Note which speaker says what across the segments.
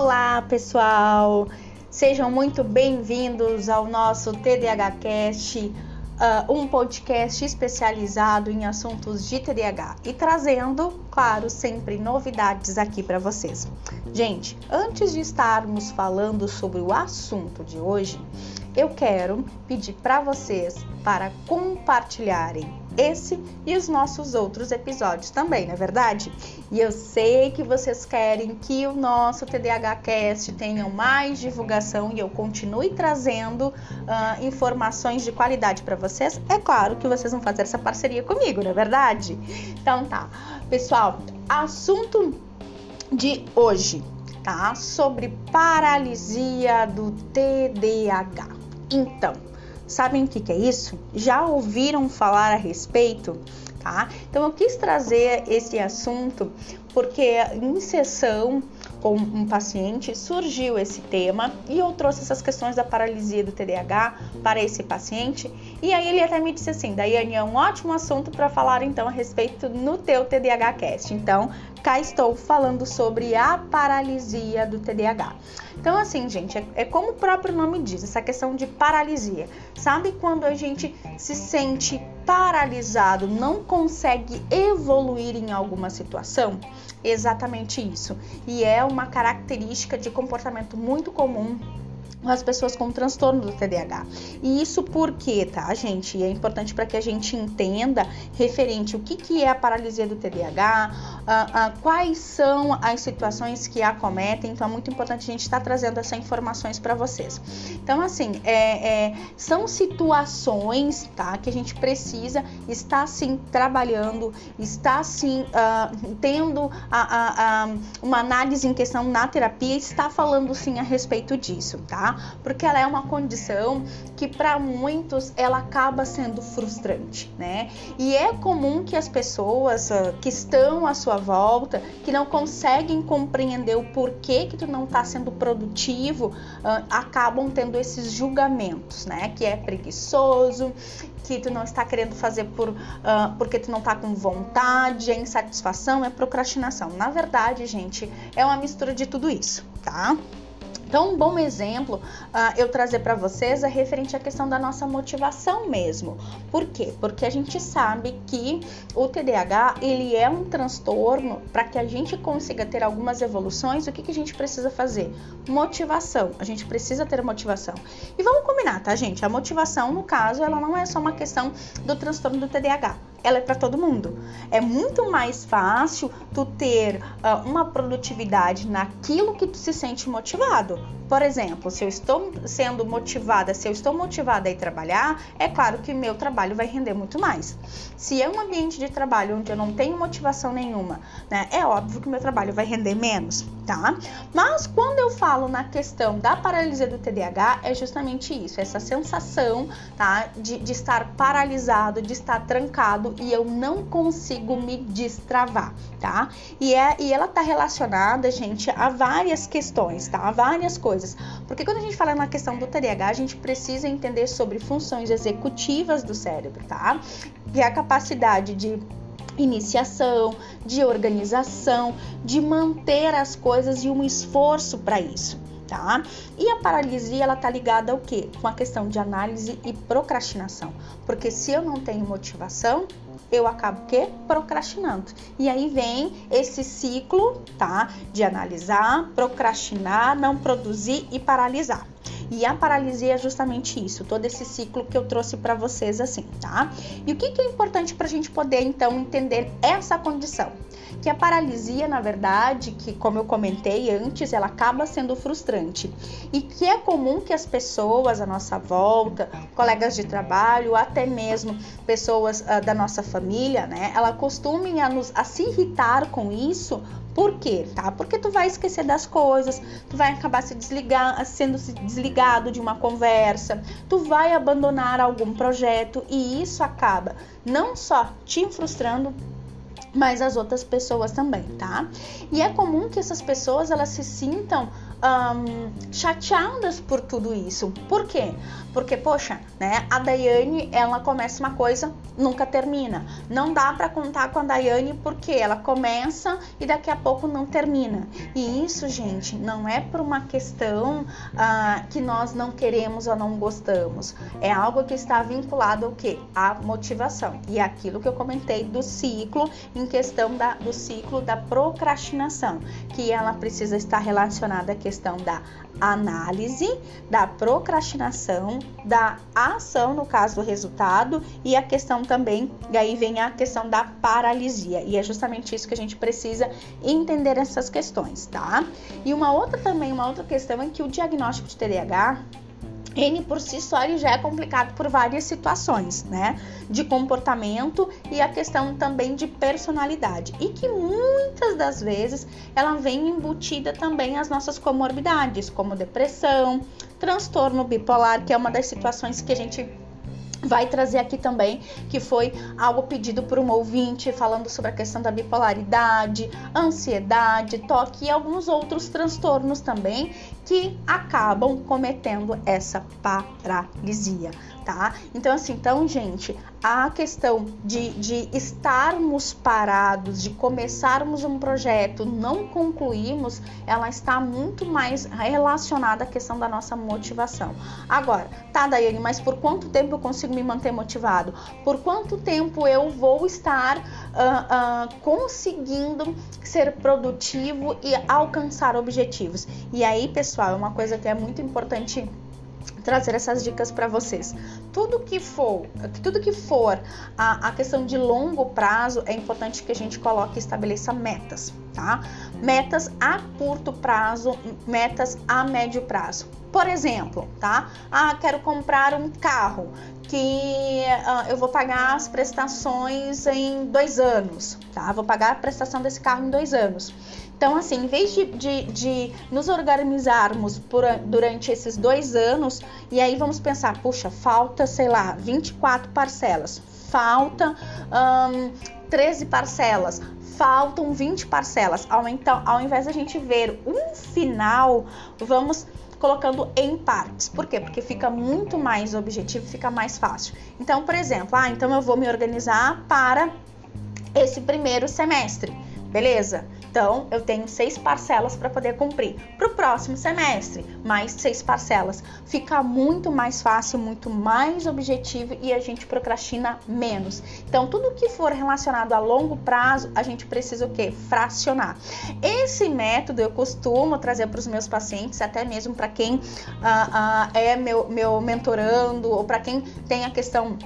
Speaker 1: Olá, pessoal! Sejam muito bem-vindos ao nosso TDAH Cast, uh, um podcast especializado em assuntos de TDAH e trazendo, claro, sempre novidades aqui para vocês. Gente, antes de estarmos falando sobre o assunto de hoje, eu quero pedir para vocês para compartilharem esse e os nossos outros episódios também, não é verdade? E eu sei que vocês querem que o nosso TDAH Cast tenha mais divulgação e eu continue trazendo uh, informações de qualidade para vocês. É claro que vocês vão fazer essa parceria comigo, não é verdade? Então tá, pessoal, assunto de hoje, tá? Sobre paralisia do TDAH. Então, sabem o que, é isso? Já ouviram falar a respeito? Tá? Então eu quis trazer esse assunto porque em sessão com um paciente surgiu esse tema e eu trouxe essas questões da paralisia do TDAH para esse paciente e aí ele até me disse assim, Daiane, é um ótimo assunto para falar então a respeito no teu TDAH Cast. Então, cá estou falando sobre a paralisia do TDAH. Então, assim, gente, é, é, como o próprio nome diz, essa questão de paralisia. Sabe quando a gente se sente paralisado, não consegue evoluir em alguma situação? Exatamente isso. E é uma característica de comportamento muito comum as pessoas com transtorno do TDAH. E isso porque, tá, gente? É importante para que a gente entenda referente o que, que é a paralisia do TDAH, uh, uh, quais são as situações que acometem. Então, é muito importante a gente estar tá trazendo essas informações para vocês. Então, assim, é, é, são situações, tá, que a gente precisa estar, sim, trabalhando, estar, sim, uh, tendo a, a, uma análise em questão na terapia, está falando, sim, a respeito disso, tá? Porque ela é uma condição que para muitos ela acaba sendo frustrante, né? E é comum que as pessoas uh, que estão à sua volta, que não conseguem compreender o porquê que tu não está sendo produtivo, uh, acabam tendo esses julgamentos, né? Que é preguiçoso, que tu não está querendo fazer por, uh, porque tu não está com vontade, é insatisfação, é procrastinação. Na verdade, gente, é uma mistura de tudo isso, tá? Então, um bom exemplo uh, eu trazer para vocês é referente à questão da nossa motivação mesmo. Por quê? Porque a gente sabe que o TDAH ele é um transtorno para que a gente consiga ter algumas evoluções. O que, que a gente precisa fazer? Motivação. A gente precisa ter motivação. E vamos combinar, tá, gente? A motivação, no caso, ela não é só uma questão do transtorno do TDAH ela é para todo mundo. É muito mais fácil tu ter uh, uma produtividade naquilo que tu se sente motivado. Por exemplo, se eu estou sendo motivada, se eu estou motivada a ir trabalhar, é claro que meu trabalho vai render muito mais. Se é um ambiente de trabalho onde eu não tenho motivação nenhuma, né, é óbvio que meu trabalho vai render menos, tá? Mas quando eu falo na questão da paralisia do TDAH, é justamente isso, essa sensação, tá, de, de estar paralisado, de estar trancado e eu não consigo me destravar, tá? E, é, e ela tá relacionada, gente, a várias questões, tá? A várias coisas. Porque quando a gente fala na questão do TDAH, a gente precisa entender sobre funções executivas do cérebro, tá? Que é a capacidade de iniciação, de organização, de manter as coisas e um esforço para isso. Tá? E a paralisia ela tá ligada ao quê? Com a questão de análise e procrastinação. Porque se eu não tenho motivação, eu acabo que procrastinando. E aí vem esse ciclo, tá? De analisar, procrastinar, não produzir e paralisar. E a paralisia é justamente isso, todo esse ciclo que eu trouxe para vocês assim, tá? E o que, que é importante para a gente poder então entender essa condição? Que a paralisia, na verdade, que como eu comentei antes, ela acaba sendo frustrante e que é comum que as pessoas à nossa volta, colegas de trabalho, até mesmo pessoas uh, da nossa família, né, ela costumem a, nos, a se irritar com isso por quê? Tá? Porque tu vai esquecer das coisas, tu vai acabar se desligar, sendo desligado de uma conversa, tu vai abandonar algum projeto e isso acaba não só te frustrando, mas as outras pessoas também, tá? E é comum que essas pessoas elas se sintam um, chateadas por tudo isso. Por quê? Porque, poxa, né? A Daiane, ela começa uma coisa, nunca termina. Não dá para contar com a Daiane porque ela começa e daqui a pouco não termina. E isso, gente, não é por uma questão uh, que nós não queremos ou não gostamos. É algo que está vinculado ao que? A motivação. E é aquilo que eu comentei do ciclo em questão da, do ciclo da procrastinação, que ela precisa estar relacionada à questão da análise, da procrastinação, da ação, no caso do resultado, e a questão também, e aí vem a questão da paralisia. E é justamente isso que a gente precisa entender essas questões, tá? E uma outra também, uma outra questão é que o diagnóstico de TDAH N por si só ele já é complicado por várias situações, né? De comportamento e a questão também de personalidade. E que muitas das vezes ela vem embutida também as nossas comorbidades, como depressão, transtorno bipolar, que é uma das situações que a gente vai trazer aqui também, que foi algo pedido por um ouvinte falando sobre a questão da bipolaridade, ansiedade, toque e alguns outros transtornos também que acabam cometendo essa paralisia tá? Então, assim, então, gente, a questão de, de estarmos parados, de começarmos um projeto, não concluirmos, ela está muito mais relacionada à questão da nossa motivação. Agora, tá, Daiane, mas por quanto tempo eu consigo me manter motivado? Por quanto tempo eu vou estar uh, uh, conseguindo ser produtivo e alcançar objetivos? E aí, pessoal, é uma coisa que é muito importante trazer essas dicas para vocês. Tudo que for, tudo que for a, a, questão de longo prazo, é importante que a gente coloque e estabeleça metas, tá? Metas a curto prazo, metas a médio prazo. Por exemplo, tá? Ah, quero comprar um carro que uh, eu vou pagar as prestações em dois anos, tá? Vou pagar a prestação desse carro em dois anos. Então, assim, em vez de, de, de nos organizarmos por, durante esses dois anos, e aí vamos pensar, puxa, falta, sei lá, 24 parcelas, falta um, 13 parcelas, faltam 20 parcelas. Então, ao invés da gente ver um final, vamos colocando em partes. Por quê? Porque fica muito mais objetivo, fica mais fácil. Então, por exemplo, ah, então eu vou me organizar para esse primeiro semestre, beleza? Então, eu tenho seis parcelas para poder cumprir. Para o próximo semestre, mais seis parcelas. Fica muito mais fácil, muito mais objetivo e a gente procrastina menos. Então, tudo que for relacionado a longo prazo, a gente precisa o quê? Fracionar. Esse método eu costumo trazer para os meus pacientes, até mesmo para quem uh, uh, é meu, meu mentorando ou para quem tem a questão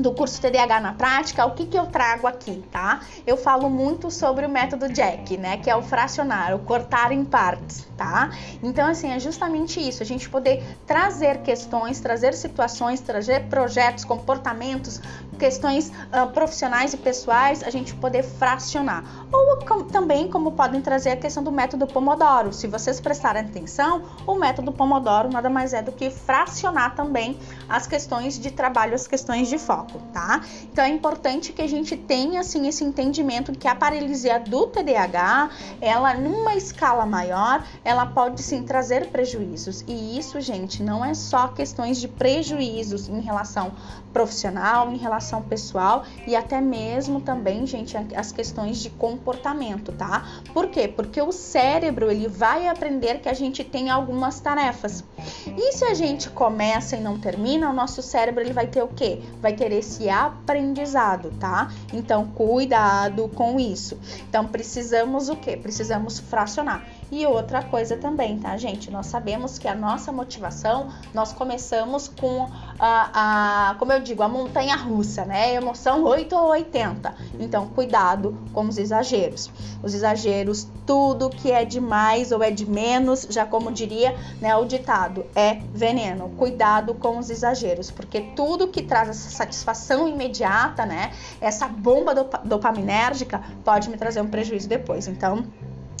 Speaker 1: do curso TDAH na prática, o que, que eu trago aqui, tá? Eu falo muito sobre o método Jack, né? Que é o fracionar, o cortar em partes, tá? Então, assim, é justamente isso, a gente poder trazer questões, trazer situações, trazer projetos, comportamentos, questões uh, profissionais e pessoais, a gente poder fracionar. Ou com, também, como podem trazer a questão do método Pomodoro. Se vocês prestarem atenção, o método Pomodoro nada mais é do que fracionar também as questões de trabalho, as questões de foco, tá? Então é importante que a gente tenha assim esse entendimento que a paralisia do TDAH, ela numa escala maior, ela pode sim trazer prejuízos. E isso, gente, não é só questões de prejuízos em relação profissional, em relação pessoal e até mesmo também, gente, as questões de comportamento, tá? Por quê? Porque o cérebro ele vai aprender que a gente tem algumas tarefas. E se a gente começa e não termina, o nosso cérebro ele vai ter o quê? Vai ter esse aprendizado, tá? Então, cuidado com isso. Então, precisamos o quê? Precisamos fracionar. E outra coisa também, tá, gente? Nós sabemos que a nossa motivação, nós começamos com a, a como eu digo, a montanha russa, né? Emoção 8 ou 80. Então, cuidado com os exageros. Os exageros, tudo que é de mais ou é de menos, já como diria né, o ditado, é veneno. Cuidado com os exageros, porque tudo que traz essa satisfação imediata, né? Essa bomba dopaminérgica pode me trazer um prejuízo depois. Então,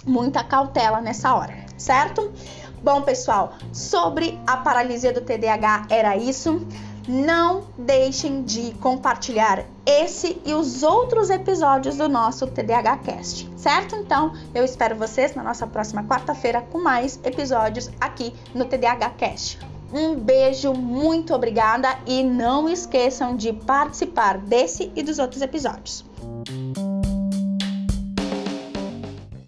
Speaker 1: muita cautela nessa hora, certo? Bom, pessoal, sobre a paralisia do TDAH era isso. não deixem de compartilhar esse e os outros episódios do nosso TDAH Cast, certo? Então, eu espero vocês na nossa próxima quarta-feira com mais episódios aqui no TDAH Cast. Um beijo, muito obrigada e não esqueçam de participar desse e dos outros episódios.